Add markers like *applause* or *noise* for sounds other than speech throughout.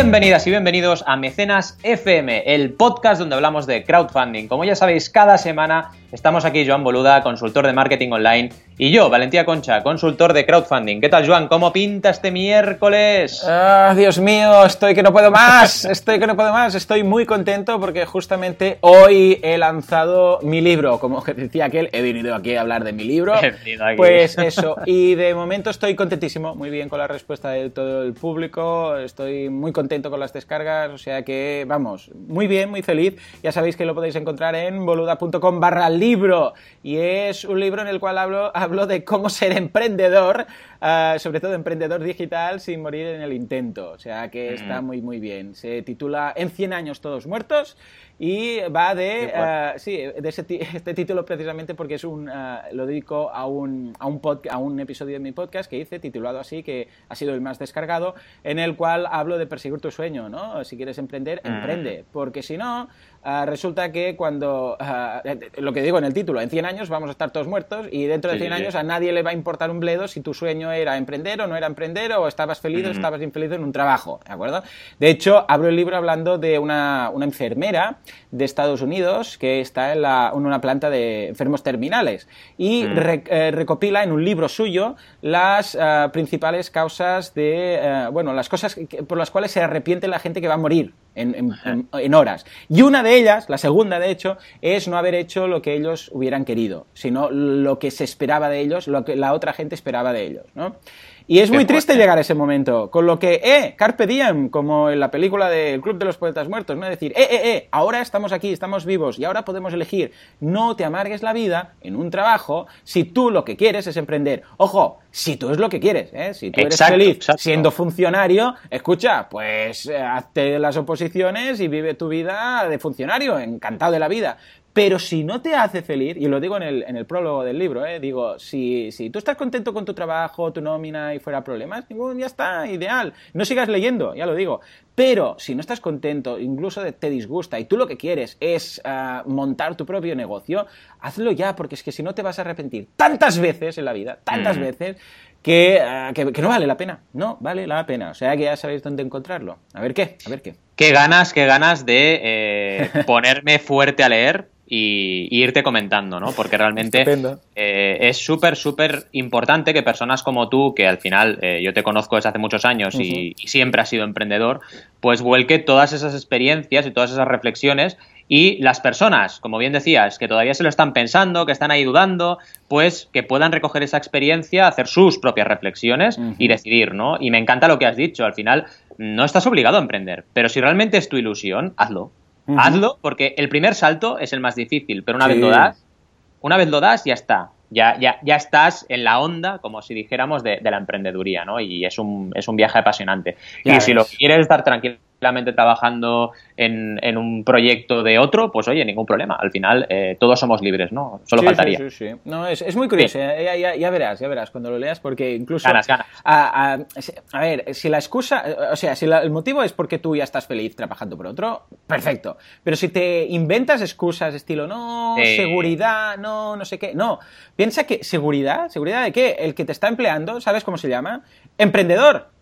Bienvenidas y bienvenidos a Mecenas FM, el podcast donde hablamos de crowdfunding. Como ya sabéis, cada semana estamos aquí Joan Boluda, consultor de marketing online, y yo, Valentía Concha, consultor de crowdfunding. ¿Qué tal, Joan? ¿Cómo pinta este miércoles? Ah, Dios mío, estoy que no puedo más, *laughs* estoy que no puedo más. Estoy muy contento porque justamente hoy he lanzado mi libro. Como *laughs* decía aquel, he venido aquí a hablar de mi libro. Pues eso, *laughs* y de momento estoy contentísimo, muy bien con la respuesta de todo el público, estoy muy contento con las descargas, o sea que, vamos, muy bien, muy feliz. Ya sabéis que lo podéis encontrar en boluda.com barra libro, y es un libro en el cual hablo, hablo de cómo ser emprendedor, uh, sobre todo emprendedor digital, sin morir en el intento, o sea que está muy, muy bien. Se titula En 100 años todos muertos, y va de, uh, sí, de ese *laughs* este título precisamente porque es un, uh, lo dedico a un, a, un a un episodio de mi podcast que hice titulado así, que ha sido el más descargado, en el cual hablo de perseguir tu sueño, ¿no? Si quieres emprender, mm. emprende, porque si no, uh, resulta que cuando, lo que digo en el título, en 100 años vamos a estar todos muertos y dentro de 100 sí, años a nadie le va a importar un bledo si tu sueño era emprender o no era emprender o estabas feliz o estabas infeliz en un trabajo, ¿de acuerdo? De hecho, abro el libro hablando de una, una enfermera de Estados Unidos que está en, la, en una planta de enfermos terminales y re, eh, recopila en un libro suyo las uh, principales causas de, uh, bueno, las cosas que, por las cuales se arrepiente la gente que va a morir en, en, en, horas. Y una de ellas, la segunda de hecho, es no haber hecho lo que ellos hubieran querido, sino lo que se esperaba de ellos, lo que la otra gente esperaba de ellos, ¿no? Y es muy triste llegar a ese momento, con lo que, eh, carpe diem, como en la película del Club de los Poetas Muertos, ¿no? Es decir, eh, eh, eh, ahora estamos aquí, estamos vivos y ahora podemos elegir. No te amargues la vida en un trabajo si tú lo que quieres es emprender. Ojo, si tú es lo que quieres, ¿eh? Si tú eres exacto, feliz exacto. siendo funcionario, escucha, pues eh, hazte las oposiciones y vive tu vida de funcionario, encantado de la vida. Pero si no te hace feliz, y lo digo en el, en el prólogo del libro, ¿eh? digo, si, si, tú estás contento con tu trabajo, tu nómina y fuera problemas, ya está, ideal. No sigas leyendo, ya lo digo. Pero si no estás contento, incluso te disgusta y tú lo que quieres es uh, montar tu propio negocio, hazlo ya, porque es que si no te vas a arrepentir tantas veces en la vida, tantas mm. veces, que, uh, que, que, no vale la pena. No vale la pena. O sea que ya sabéis dónde encontrarlo. A ver qué, a ver qué. Qué ganas, qué ganas de eh, *laughs* ponerme fuerte a leer y, y, irte comentando, ¿no? Porque realmente eh, es súper, súper importante que personas como tú, que al final eh, yo te conozco desde hace muchos años uh -huh. y, y, siempre has sido emprendedor, pues vuelque todas esas experiencias y todas esas reflexiones y las personas, como bien decías, que todavía se lo están pensando, que están ahí dudando, pues que puedan recoger esa experiencia, hacer sus propias reflexiones uh -huh. y decidir, ¿no? Y me encanta lo que has dicho, al final no estás obligado a emprender, pero si realmente es tu ilusión, hazlo. Uh -huh. Hazlo porque el primer salto es el más difícil, pero una sí. vez lo das, una vez lo das, ya está. Ya, ya, ya estás en la onda, como si dijéramos, de, de la emprendeduría, ¿no? Y es un, es un viaje apasionante. Ya y ves. si lo quieres estar tranquilo trabajando en, en, un proyecto de otro, pues oye, ningún problema. Al final eh, todos somos libres, ¿no? Solo sí, faltaría. Sí, sí, sí. No, es, es muy curioso, eh, ya, ya, ya, verás, ya verás cuando lo leas, porque incluso... Ganas, ganas. A, a, a ver, si la excusa, o sea, si la, el motivo es porque tú ya estás feliz trabajando por otro, perfecto. Pero si te inventas excusas estilo, no, sí. seguridad, no, no sé qué, no. Piensa que seguridad, seguridad de qué? El que te está empleando, ¿sabes cómo se llama? Emprendedor.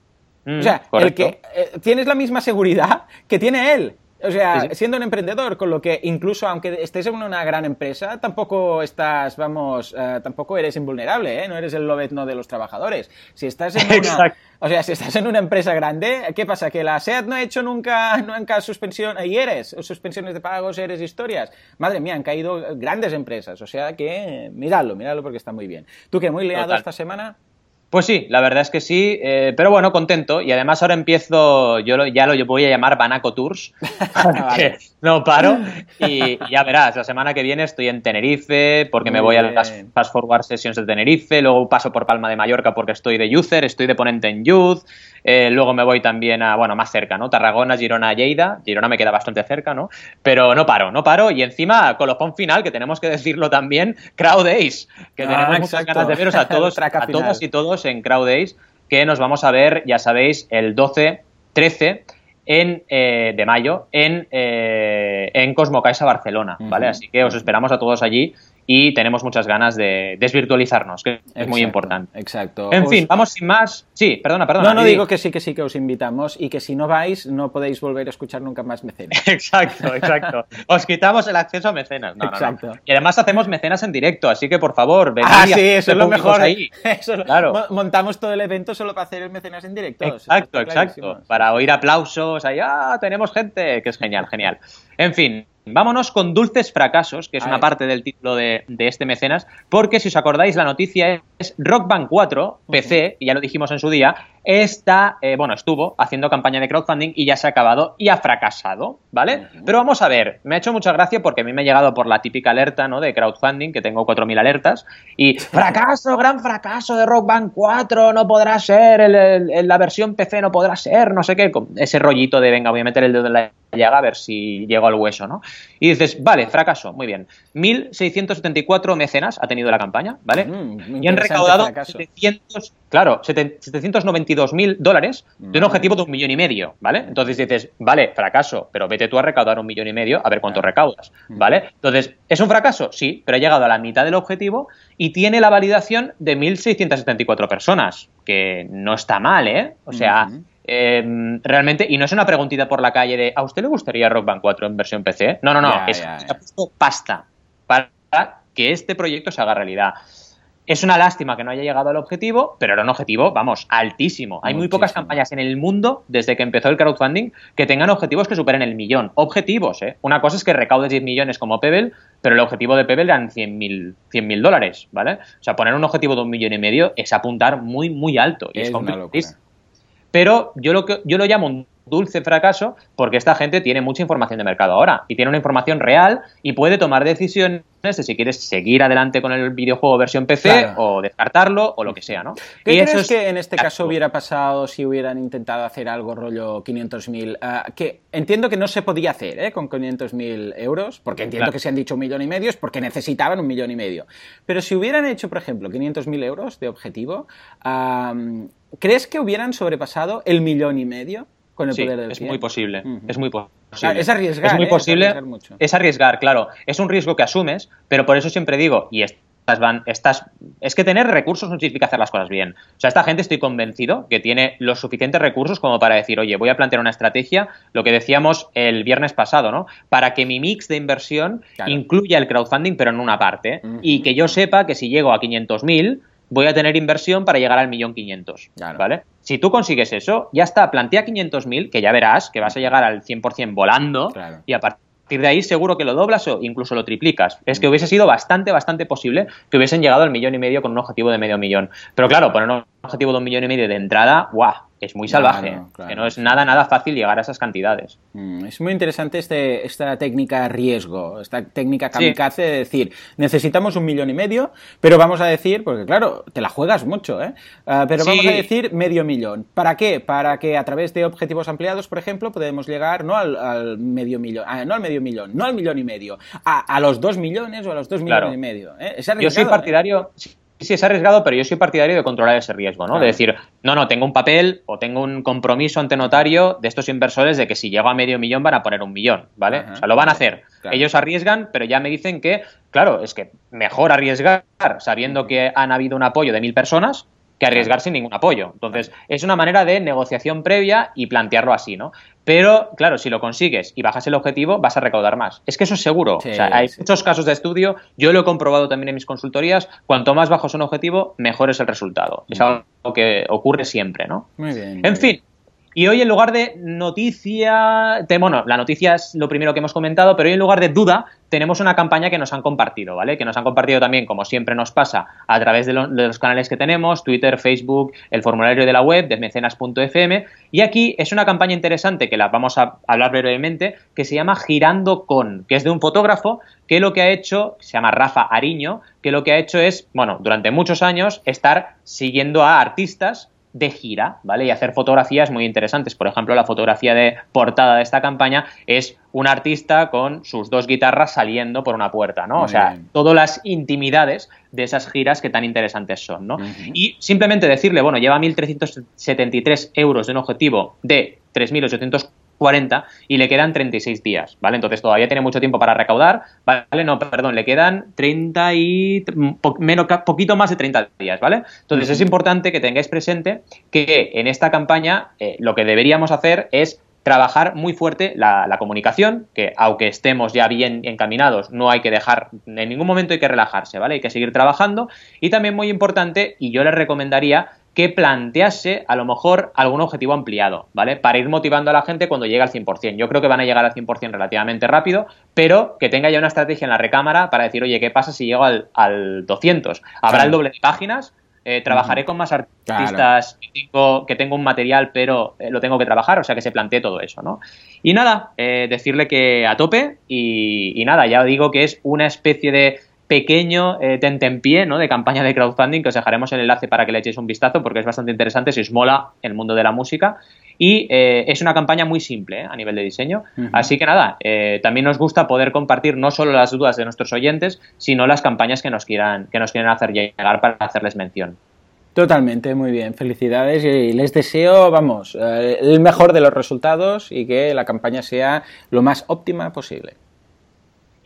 Mm, o sea, correcto. el que eh, tienes la misma seguridad *laughs* que tiene él. O sea, sí, sí. siendo un emprendedor, con lo que incluso aunque estés en una gran empresa, tampoco estás, vamos, uh, tampoco eres invulnerable, ¿eh? No eres el lobezno de los trabajadores. Si estás en *laughs* una, o sea, si estás en una empresa grande, ¿qué pasa? Que la SEAT no ha hecho nunca, nunca suspensión, y eres, suspensiones de pagos, eres historias. Madre mía, han caído grandes empresas. O sea que, miradlo, miradlo porque está muy bien. ¿Tú que muy liado Total. esta semana? Pues sí, la verdad es que sí, eh, pero bueno, contento. Y además ahora empiezo, yo lo, ya lo voy a llamar Banaco Tours, *laughs* vale. no paro. Y, ya verás, la semana que viene estoy en Tenerife, porque Muy me voy bien. a las Fast Forward Sessions de Tenerife, luego paso por Palma de Mallorca porque estoy de user, estoy de ponente en Youth, eh, luego me voy también a, bueno, más cerca, ¿no? Tarragona, Girona, Lleida. Girona me queda bastante cerca, ¿no? Pero no paro, no paro. Y encima, colofón final, que tenemos que decirlo también, Crowd Days, que ah, tenemos muchas ganas de veros a *laughs* todos, a todos y todos en Crowd Days, que nos vamos a ver, ya sabéis, el 12, 13 en, eh, de mayo en, eh, en Barcelona, ¿vale? Uh -huh. Así que os esperamos a todos allí y tenemos muchas ganas de desvirtualizarnos, que es muy importante. Exacto. En fin, vamos sin más. Sí, perdona, perdona. No, no digo que sí, que sí, que os invitamos y que si no vais no podéis volver a escuchar nunca más mecenas. *laughs* exacto, exacto. os quitamos el acceso a mecenas. exacto. Y además hacemos mecenas en directo, así que por favor, venid Ah, sí, eso es lo mejor. Ahí. *laughs* claro. Montamos todo el evento solo para hacer el mecenas en directo. Exacto, exacto. Para oír aplausos, ahí, ah, tenemos gente, que es genial, genial. En fin, Vámonos con Dulces Fracasos, que es una parte del título de, este mecenas, porque si os acordáis, la noticia es Rock Band 4, PC, y ya lo dijimos en su día, está, eh, bueno, estuvo haciendo campaña de crowdfunding y ya se ha acabado y ha fracasado, ¿vale? Pero vamos a ver, me ha hecho mucha gracia porque a mí me ha llegado por la típica alerta, ¿no? De crowdfunding, que tengo 4.000 alertas, y fracaso, gran fracaso de Rock Band 4, no podrá ser, la versión PC no podrá ser, no sé qué, ese rollito de venga, voy a meter el dedo en la llaga a ver si llego al hueso, ¿no? Y dices, vale, fracaso, muy bien. 1.674 mecenas ha tenido la campaña, ¿vale? Mm, y han recaudado 700, claro, 792.000 dólares de un objetivo de un millón y medio, ¿vale? Entonces dices, vale, fracaso, pero vete tú a recaudar un millón y medio a ver cuánto recaudas. ¿vale? Entonces, ¿es un fracaso? Sí, pero ha llegado a la mitad del objetivo y tiene la validación de 1.674 personas, que no está mal, ¿eh? O sea... Em, realmente, y no es una preguntita por la calle de ¿a usted le gustaría Rock Band 4 en versión PC? No, no, no, es ha puesto pasta para que este proyecto se haga realidad. Es una lástima que no haya llegado al objetivo, pero era un objetivo, vamos, altísimo. Hay muy pocas campañas en el mundo, desde que empezó el crowdfunding, que tengan objetivos que superen el millón. Objetivos, ¿eh? Una cosa es que recaudes 10 millones como Pebble, pero el objetivo de Pebble eran 100.000 100 dólares, ¿vale? O sea, poner un objetivo de un millón y medio es apuntar muy, muy alto. Y es, es pero yo lo, que, yo lo llamo un dulce fracaso porque esta gente tiene mucha información de mercado ahora y tiene una información real y puede tomar decisiones de si quieres seguir adelante con el videojuego versión PC o descartarlo o lo que sea, ¿no? ¿Qué y crees que en este caso hubiera pasado si hubieran intentado hacer algo rollo 500.000? Ah, que entiendo que no se podía hacer ¿eh? con 500.000 euros, porque entiendo que se han dicho un millón y medio es porque necesitaban un millón y medio. Pero si hubieran hecho, por ejemplo, 500.000 euros de objetivo, ¿Crees que hubieran sobrepasado el millón y medio con el poder del es muy posible, es muy posible. es arriesgar, es muy ¿eh? posible, es arriesgar, claro. Es un riesgo que asumes, pero por eso siempre digo, y estas van, estas, es que tener recursos no significa hacer las cosas bien. O sea, esta gente estoy convencido que tiene los suficientes recursos como para decir, oye, voy a plantear una estrategia, lo que decíamos el viernes pasado, ¿no? Para que mi mix de inversión incluya el crowdfunding, pero en una parte, y que yo sepa que si llego a 500.000 voy a tener inversión para llegar al millón quinientos, ¿vale? Si tú consigues eso, ya está, plantea 500.000, que ya verás que vas a llegar al 100% volando y a partir de ahí seguro que lo doblas o incluso lo triplicas. Es que hubiese sido bastante, bastante posible que hubiesen llegado al millón y medio con un objetivo de medio millón. Pero claro, poner un objetivo de un millón y medio de entrada, ¡guau! es muy salvaje, que no es nada, nada fácil llegar a esas cantidades. Mm, es muy interesante este, esta técnica riesgo, esta técnica kamikaze de decir, necesitamos un millón y medio, pero vamos a decir, porque claro, te la juegas mucho, ¿eh? Ah, pero vamos a decir medio millón. ¿Para qué? Para que a través de objetivos ampliados, por ejemplo, podemos llegar no al, medio millón, ah, no al medio millón, no al millón y medio, a, los dos millones o a los dos millones y medio. ¿eh? Yo soy ¿eh? Sí, es arriesgado, pero yo soy partidario de controlar ese riesgo, ¿no? De decir, no, no, tengo un papel o tengo un compromiso ante notario de estos inversores de que si llego a medio millón van a poner un millón, ¿vale? O sea, lo van a hacer. Ellos arriesgan, pero ya me dicen que, claro, es que mejor arriesgar sabiendo que han habido un apoyo de mil personas que arriesgar sin ningún apoyo. Entonces, es una manera de negociación previa y plantearlo así, ¿no? Pero, claro, si lo consigues y bajas el objetivo, vas a recaudar más. Es que eso es seguro. o sea, hay muchos casos de estudio, yo lo he comprobado también en mis consultorías, cuanto más bajo es un objetivo, mejor es el resultado. Es algo que ocurre siempre, ¿no? Muy bien. en fin, y hoy en lugar de noticia, bueno, la noticia es lo primero que hemos comentado, pero hoy en lugar de duda tenemos una campaña que nos han compartido, ¿vale? Que nos han compartido también, como siempre nos pasa, a través de, los canales que tenemos, Twitter, Facebook, el formulario de la web, de mecenas.fm. Y aquí es una campaña interesante que la vamos a hablar brevemente, que se llama Girando con, que es de un fotógrafo que lo que ha hecho, se llama Rafa Ariño, que lo que ha hecho es, bueno, durante muchos años estar siguiendo a artistas de gira, ¿vale? Y hacer fotografías muy interesantes. Por ejemplo, la fotografía de portada de esta campaña es un artista con sus dos guitarras saliendo por una puerta, ¿no? o sea, todas las intimidades de esas giras que tan interesantes son, ¿no? Y simplemente decirle, bueno, lleva 1.373 euros de un objetivo de 3.800 40 y le quedan 36 días, ¿vale? Entonces todavía tiene mucho tiempo para recaudar, ¿vale? No, perdón, le quedan 30 y menos, poquito más de 30 días, ¿vale? Entonces es importante que tengáis presente que en esta campaña eh, lo que deberíamos hacer es trabajar muy fuerte la, la, comunicación, que aunque estemos ya bien encaminados, no hay que dejar, en ningún momento hay que relajarse, ¿vale? Hay que seguir trabajando. Y también muy importante, y yo les recomendaría que plantease a lo mejor algún objetivo ampliado, ¿vale? Para ir motivando a la gente cuando llegue al 100%. Yo creo que van a llegar al 100% relativamente rápido, pero que tenga ya una estrategia en la recámara para decir, oye, ¿qué pasa si llego al, al 200? ¿Habrá el doble de páginas? Eh, trabajaré con más artistas que, tengo, un material, pero eh, lo tengo que trabajar, o sea que se plantee todo eso, ¿no? Y nada, eh, decirle que a tope y, y, nada, ya digo que es una especie de pequeño eh, tentempié ¿no? de campaña de crowdfunding que os dejaremos el enlace para que le echéis un vistazo porque es bastante interesante si os mola el mundo de la música y eh, es una campaña muy simple ¿eh? a nivel de diseño así que nada eh, también nos gusta poder compartir no solo las dudas de nuestros oyentes sino las campañas que nos quieran que nos quieran hacer llegar para hacerles mención Totalmente, muy bien. Felicidades y les deseo, vamos, el mejor de los resultados y que la campaña sea lo más óptima posible.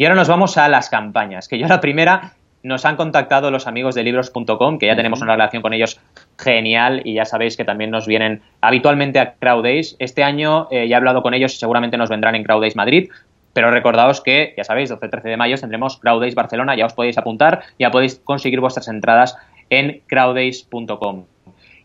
Y ahora nos vamos a las campañas, que yo la primera nos han contactado los amigos de libros.com, que ya tenemos una relación con ellos genial y ya sabéis que también nos vienen habitualmente a Crowdays. Este año eh, ya he hablado con ellos y seguramente nos vendrán en Crowdays Madrid, pero recordaos que, ya sabéis, 12-13 de mayo tendremos Crowdays Barcelona, ya os podéis apuntar, ya podéis conseguir vuestras entradas en crowdays.com.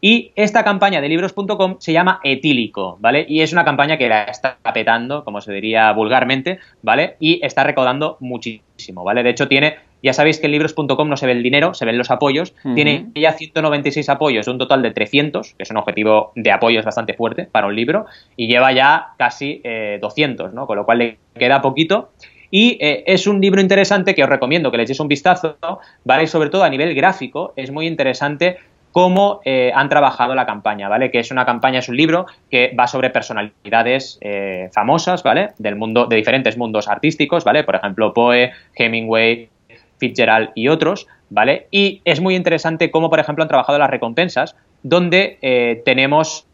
Y esta campaña de libros.com se llama Etílico, ¿vale? Y es una campaña que la está petando, como se diría vulgarmente, ¿vale? Y está recaudando muchísimo, ¿vale? De hecho, tiene, ya sabéis que en libros.com no se ve el dinero, se ven los apoyos. Tiene ya 196 apoyos un total de 300, que es un objetivo de apoyos bastante fuerte para un libro, y lleva ya casi 200, eh, ¿no? Con lo cual le queda poquito. Y eh, es un libro interesante que os recomiendo que le echéis un vistazo, ¿vale? Y sobre todo a nivel gráfico es muy interesante cómo eh, han trabajado la campaña, ¿vale? Que es una campaña, es un libro que va sobre personalidades eh, famosas, ¿vale? Del mundo, de diferentes mundos artísticos, ¿vale? Por ejemplo, Poe, Hemingway, Fitzgerald y otros, ¿vale? Y es muy interesante cómo, por ejemplo, han trabajado las recompensas, donde eh, tenemos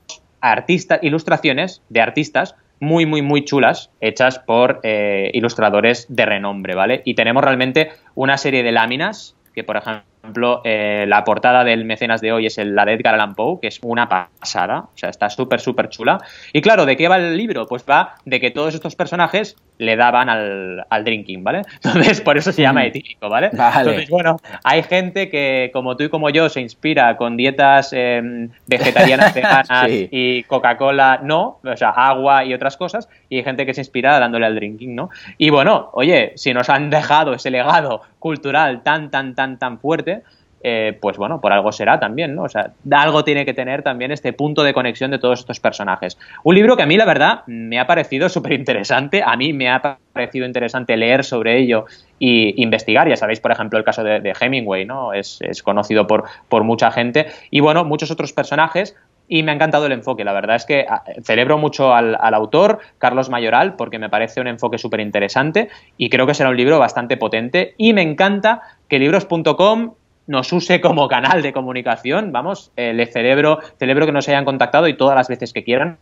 ilustraciones de artistas muy, muy, muy chulas, hechas por ilustradores de renombre, ¿vale? Y tenemos realmente una serie de láminas que, por ejemplo, ejemplo, eh, la portada del mecenas de hoy es el, la de Edgar Allan Poe, que es una pasada, o sea, está súper, súper chula. Y claro, ¿de qué va el libro? Pues va de que todos estos personajes le daban al, drinking, ¿vale? *laughs* Entonces, por eso se llama etílico, ¿vale? Entonces, bueno, hay gente que, como tú y como yo, se inspira con dietas em, vegetarianas, *laughs* veganas y Coca-Cola, no, o sea, agua y otras cosas, y hay gente que se inspira dándole al drinking, ¿no? Y bueno, oye, si nos han dejado ese legado cultural tan, tan, tan, tan fuerte, eh, pues bueno, por algo será también, ¿no? O sea, algo tiene que tener también este punto de conexión de todos estos personajes. Un libro que a mí, la verdad, me ha parecido súper interesante, a mí me ha parecido interesante leer sobre ello y investigar, ya sabéis, por ejemplo, el caso de, Hemingway, ¿no? Es, conocido por, por mucha gente, y bueno, muchos otros personajes, y me ha encantado el enfoque. La verdad es que ah, celebro mucho al, al autor, Carlos Mayoral, porque me parece un enfoque súper interesante y creo que será un libro bastante potente. Y me encanta que libros.com nos use como canal de comunicación, vamos, eh, le celebro, celebro que nos hayan contactado y todas las veces que quieran,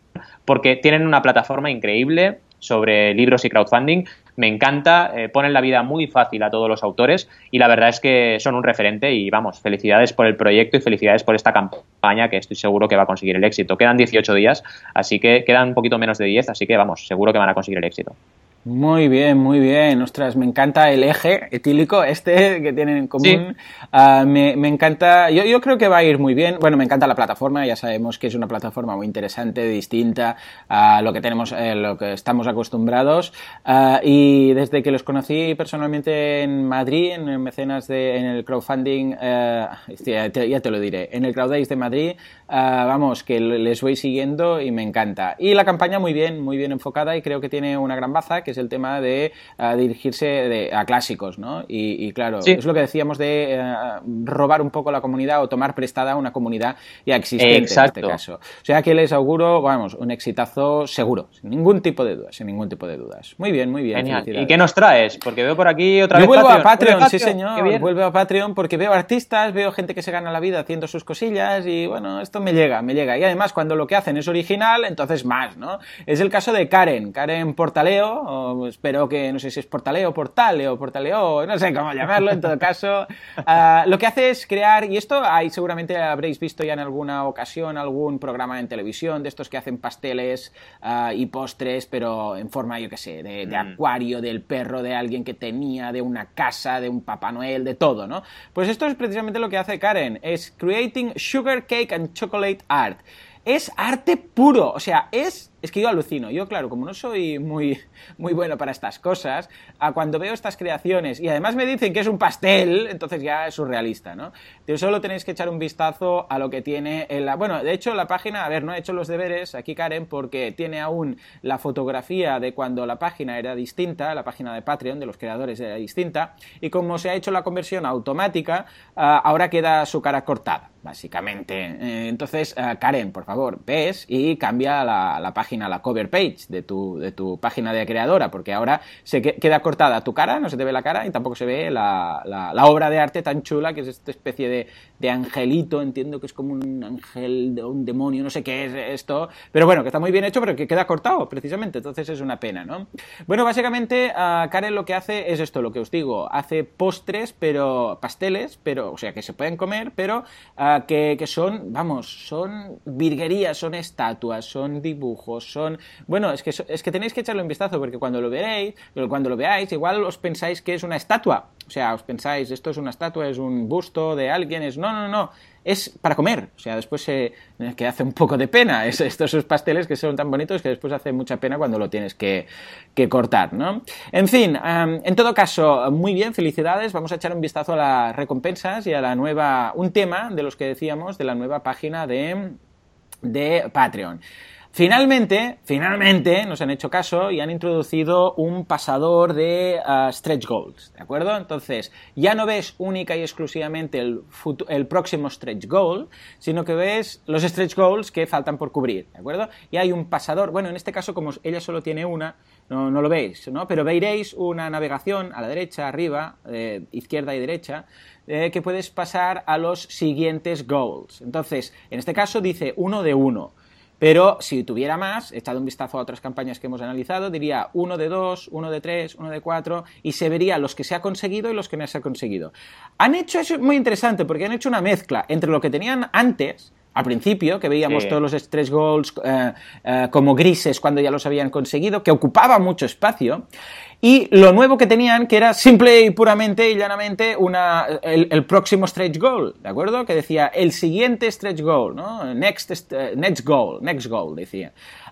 porque tienen una plataforma increíble sobre libros y crowdfunding. Me encanta, eh, ponen la vida muy fácil a todos los autores y la verdad es que son un referente y vamos, felicidades por el proyecto y felicidades por esta campaña que estoy seguro que va a conseguir el éxito. Quedan 18 días, así que quedan un poquito menos de 10, así que vamos, seguro que van a conseguir el éxito. Muy bien, muy bien. Ostras, me encanta el eje etílico este que tienen en común. Ah, me, encanta, yo, yo, creo que va a ir muy bien. Bueno, me encanta la plataforma, ya sabemos que es una plataforma muy interesante, distinta a lo que tenemos, eh, lo que estamos acostumbrados. Ah, y desde que los conocí personalmente en Madrid, en el mecenas de, en el crowdfunding, eh, ya, te, lo diré, en el Crowdays de Madrid, ah, vamos, que les voy siguiendo y me encanta. Y la campaña muy bien, muy bien enfocada y creo que tiene una gran baza que es el tema de dirigirse a clásicos, ¿no? Y, claro, es lo que decíamos de robar un poco la comunidad o tomar prestada una comunidad ya existente en este caso. O sea que les auguro, vamos, un exitazo seguro, sin ningún tipo de dudas, sin ningún tipo de dudas. Muy bien, muy bien. Genial. ¿Y qué nos traes? Porque veo por aquí otra Yo vez vuelvo a Patreon, sí señor, vuelvo a Patreon porque veo artistas, veo gente que se gana la vida haciendo sus cosillas y bueno, esto me llega, me llega. Y además cuando lo que hacen es original, entonces más, ¿no? Es el caso de Karen, Karen Portaleo, espero que, no sé si es Portaleo, Portaleo, Portaleo, no sé cómo llamarlo, en todo caso. *laughs* Ah, lo que hace es crear, y esto hay, seguramente habréis visto ya en alguna ocasión algún programa en televisión de estos que hacen pasteles ah, y postres, pero en forma, yo qué sé, de, de mm. acuario, del perro, de alguien que tenía, de una casa, de un Papá Noel, de todo, ¿no? Pues esto es precisamente lo que hace Karen, es Creating Sugar Cake and Chocolate Art. Es arte puro, o sea, es es que yo alucino. Yo, claro, como no soy muy, muy bueno para estas cosas, a cuando veo estas creaciones y además me dicen que es un pastel, entonces ya es surrealista, ¿no? Pero solo tenéis que echar un vistazo a lo que tiene en. Bueno, de hecho, la página, a ver, no he hecho los deberes aquí, Karen, porque tiene aún la fotografía de cuando la página era distinta, la página de Patreon de los creadores era distinta, y como se ha hecho la conversión automática, ah, ahora queda su cara cortada, básicamente. Eh, entonces, ah, Karen, por favor, ves y cambia la, la página la cover page de tu, de tu página de creadora, porque ahora se queda cortada tu cara, no se te ve la cara y tampoco se ve la, la, obra de arte tan chula que es esta especie de, de, angelito, entiendo que es como un ángel, un demonio, no sé qué es esto, pero bueno, que está muy bien hecho, pero que queda cortado, precisamente, entonces es una pena, ¿no? Bueno, básicamente Karen lo que hace es esto, lo que os digo, hace postres, pero pasteles, pero, o sea, que se pueden comer, pero que, que son, vamos, son virguerías, son estatuas, son dibujos, son... Bueno, es que, es que tenéis que echarle un vistazo porque cuando lo veréis, cuando lo veáis, igual os pensáis que es una estatua. O sea, os pensáis, esto es una estatua, es un busto de alguien, es... No, no, no, es para comer. O sea, después se, que hace un poco de pena. Es, estos pasteles que son tan bonitos que después hace mucha pena cuando lo tienes que, que cortar, ¿no? En fin, en todo caso, muy bien, felicidades. Vamos a echar un vistazo a las recompensas y a la nueva, un tema de los que decíamos de la nueva página de, de Patreon. Finalmente, finalmente nos han hecho caso y han introducido un pasador de uh, stretch goals, ¿de acuerdo? Entonces, ya no ves única y exclusivamente el, próximo stretch goal, sino que ves los stretch goals que faltan por cubrir, ¿de acuerdo? Y hay un pasador, bueno, en este caso como ella solo tiene una, no, no lo veis, ¿no? Pero veréis una navegación a la derecha, arriba, eh, izquierda y derecha, eh, que puedes pasar a los siguientes goals. Entonces, en este caso dice uno de uno. Pero si tuviera más, echado un vistazo a otras campañas que hemos analizado, diría uno de dos, uno de tres, uno de cuatro, y se vería los que se ha conseguido y los que no se ha conseguido. Han hecho eso muy interesante, porque han hecho una mezcla entre lo que tenían antes, al principio, que veíamos todos los stretch goals eh, eh, como grises cuando ya los habían conseguido, que ocupaba mucho espacio, y lo nuevo que tenían, que era simple y puramente y llanamente una, el, próximo stretch goal, ¿de acuerdo? Que decía el siguiente stretch goal, ¿no? Next, eh, next goal, next goal, decía.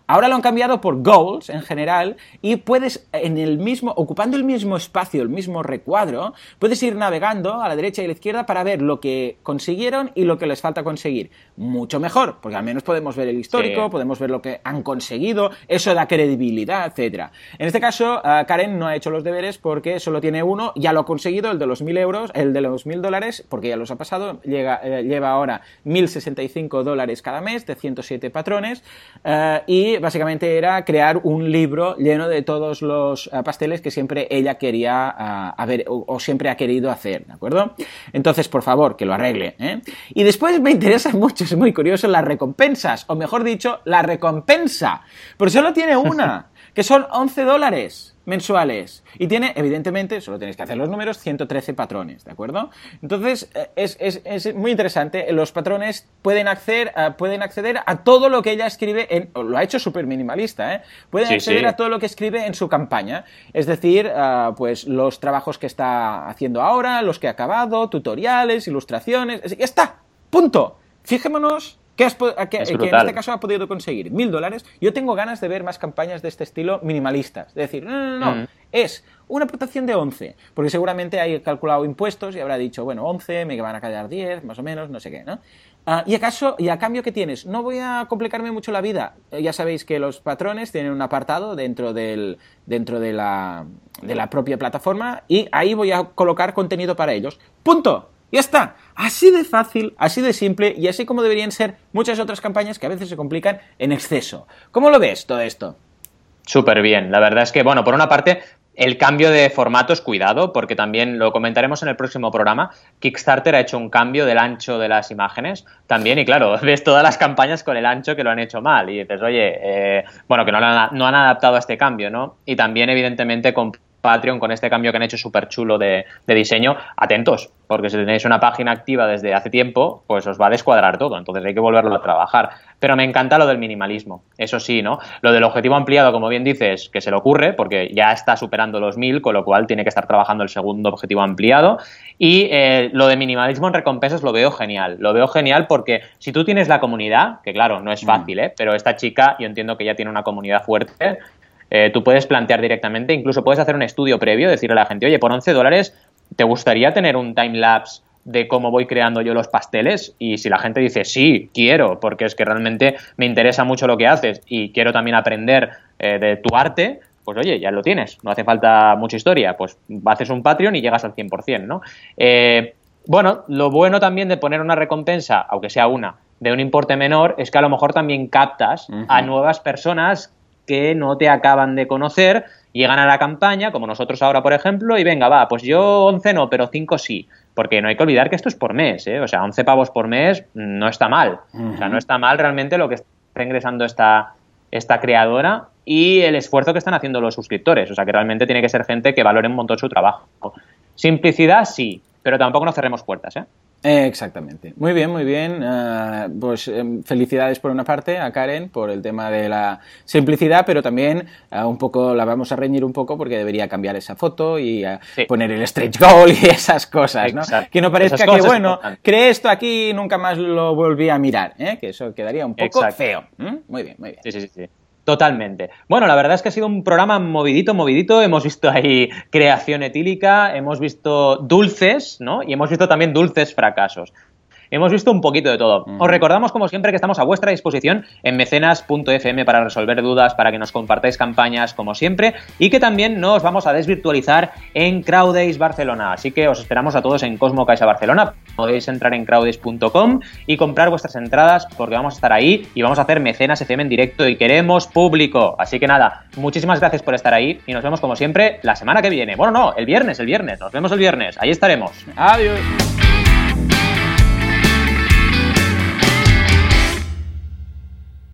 Ahora lo han cambiado por goals en general y puedes en el mismo, ocupando el mismo espacio, el mismo recuadro, puedes ir navegando a la derecha y a la izquierda para ver lo que consiguieron y lo que les falta conseguir. Mucho mejor, porque al menos podemos ver el histórico, podemos ver lo que han conseguido, eso da credibilidad, etcétera. En este caso, eh, Karen no ha hecho los deberes porque solo tiene uno, ya lo ha conseguido, el de los mil euros, el de los mil dólares, porque ya los ha pasado, llega, eh, lleva ahora 1065 dólares cada mes de 107 patrones eh, y básicamente era crear un libro lleno de todos los eh, pasteles que siempre ella quería uh, haber o, siempre ha querido hacer, ¿de acuerdo? Entonces, por favor, que lo arregle. ¿eh? Y después me interesa mucho, es muy curioso, las recompensas, o mejor dicho, la recompensa, pero solo tiene una, que son 11 dólares mensuales. Y tiene, evidentemente, solo tenéis que hacer los números, 113 patrones, ¿de acuerdo? Entonces, eh, es, es, es muy interesante. Los patrones pueden acceder, a, pueden acceder a todo lo que ella escribe, en, lo ha hecho súper minimalista, ¿eh? Pueden acceder a todo lo que escribe en su campaña. Es decir, uh, pues los trabajos que está haciendo ahora, los que ha acabado, tutoriales, ilustraciones, ya está, punto. Fijémonos que, en este caso ha podido conseguir mil dólares. Yo tengo ganas de ver más campañas de este estilo minimalistas. De decir, no, no, no, mm. es una aportación de 11, porque seguramente hay calculado impuestos y habrá dicho, bueno, 11, me van a quedar 10, más o menos, no sé qué, ¿no? Ah, y, acaso, ¿Y a cambio qué tienes? No voy a complicarme mucho la vida. Eh, ya sabéis que los patrones tienen un apartado dentro, del, dentro de, la, de la propia plataforma y ahí voy a colocar contenido para ellos. ¡Punto! Ya está. Así de fácil, así de simple y así como deberían ser muchas otras campañas que a veces se complican en exceso. ¿Cómo lo ves todo esto? Súper bien. La verdad es que, bueno, por una parte, el cambio de formatos, cuidado, porque también lo comentaremos en el próximo programa. Kickstarter ha hecho un cambio del ancho de las imágenes también, y claro, *laughs* ves todas las campañas con el ancho que lo han hecho mal. Y dices, oye, eh, bueno, que no, no han adaptado a este cambio, ¿no? Y también, evidentemente, con Patreon con este cambio que han hecho súper chulo de, diseño, atentos, porque si tenéis una página activa desde hace tiempo, pues os va a descuadrar todo, entonces hay que volverlo a trabajar. Pero me encanta lo del minimalismo, eso sí, ¿no? Lo del objetivo ampliado, como bien dices, que se le ocurre, porque ya está superando los mil, con lo cual tiene que estar trabajando el segundo objetivo ampliado. Y eh, lo de minimalismo en recompensas lo veo genial, lo veo genial porque si tú tienes la comunidad, que claro, no es mm. fácil, ¿eh? Pero esta chica, yo entiendo que ya tiene una comunidad fuerte, eh, tú puedes plantear directamente, incluso puedes hacer un estudio previo, decirle a la gente, oye, por 11 dólares, ¿te gustaría tener un time lapse de cómo voy creando yo los pasteles? Y si la gente dice, sí, quiero, porque es que realmente me interesa mucho lo que haces y quiero también aprender eh, de tu arte, pues oye, ya lo tienes, no hace falta mucha historia, pues haces un Patreon y llegas al 100%, ¿no? Eh, bueno, lo bueno también de poner una recompensa, aunque sea una, de un importe menor, es que a lo mejor también captas a nuevas personas que no te acaban de conocer, llegan a la campaña, como nosotros ahora, por ejemplo, y venga, va, pues yo 11 no, pero 5 sí. Porque no hay que olvidar que esto es por mes, ¿eh? O sea, 11 pavos por mes no está mal. O sea, no está mal realmente lo que está ingresando esta, esta creadora y el esfuerzo que están haciendo los suscriptores. O sea, que realmente tiene que ser gente que valore un montón su trabajo. Simplicidad, sí, pero tampoco nos cerremos puertas, ¿eh? Exactamente. Muy bien, muy bien. Ah, pues em, felicidades por una parte a Karen por el tema de la simplicidad, pero también ah, un poco la vamos a reñir un poco porque debería cambiar esa foto y ah, poner el stretch goal *laughs* y esas cosas, ¿no? Que no parezca que, bueno, creé esto aquí y nunca más lo volví a mirar, ¿eh? Que eso quedaría un poco feo. Muy bien, muy bien. Sí, sí, sí. Totalmente. Bueno, la verdad es que ha sido un programa movidito, movidito. Hemos visto ahí creación etílica, hemos visto dulces, ¿no? Y hemos visto también dulces fracasos. Hemos visto un poquito de todo. Os recordamos, como siempre, que estamos a vuestra disposición en mecenas.fm para resolver dudas, para que nos compartáis campañas, como siempre, y que también nos vamos a desvirtualizar en Crowdays Barcelona. Así que os esperamos a todos en Cosmo Caixa Barcelona. Podéis entrar en crowdays.com y comprar vuestras entradas porque vamos a estar ahí y vamos a hacer mecenas FM en directo y queremos público. Así que nada, muchísimas gracias por estar ahí y nos vemos como siempre la semana que viene. Bueno, no, el viernes, el viernes. Nos vemos el viernes. Ahí estaremos. Adiós.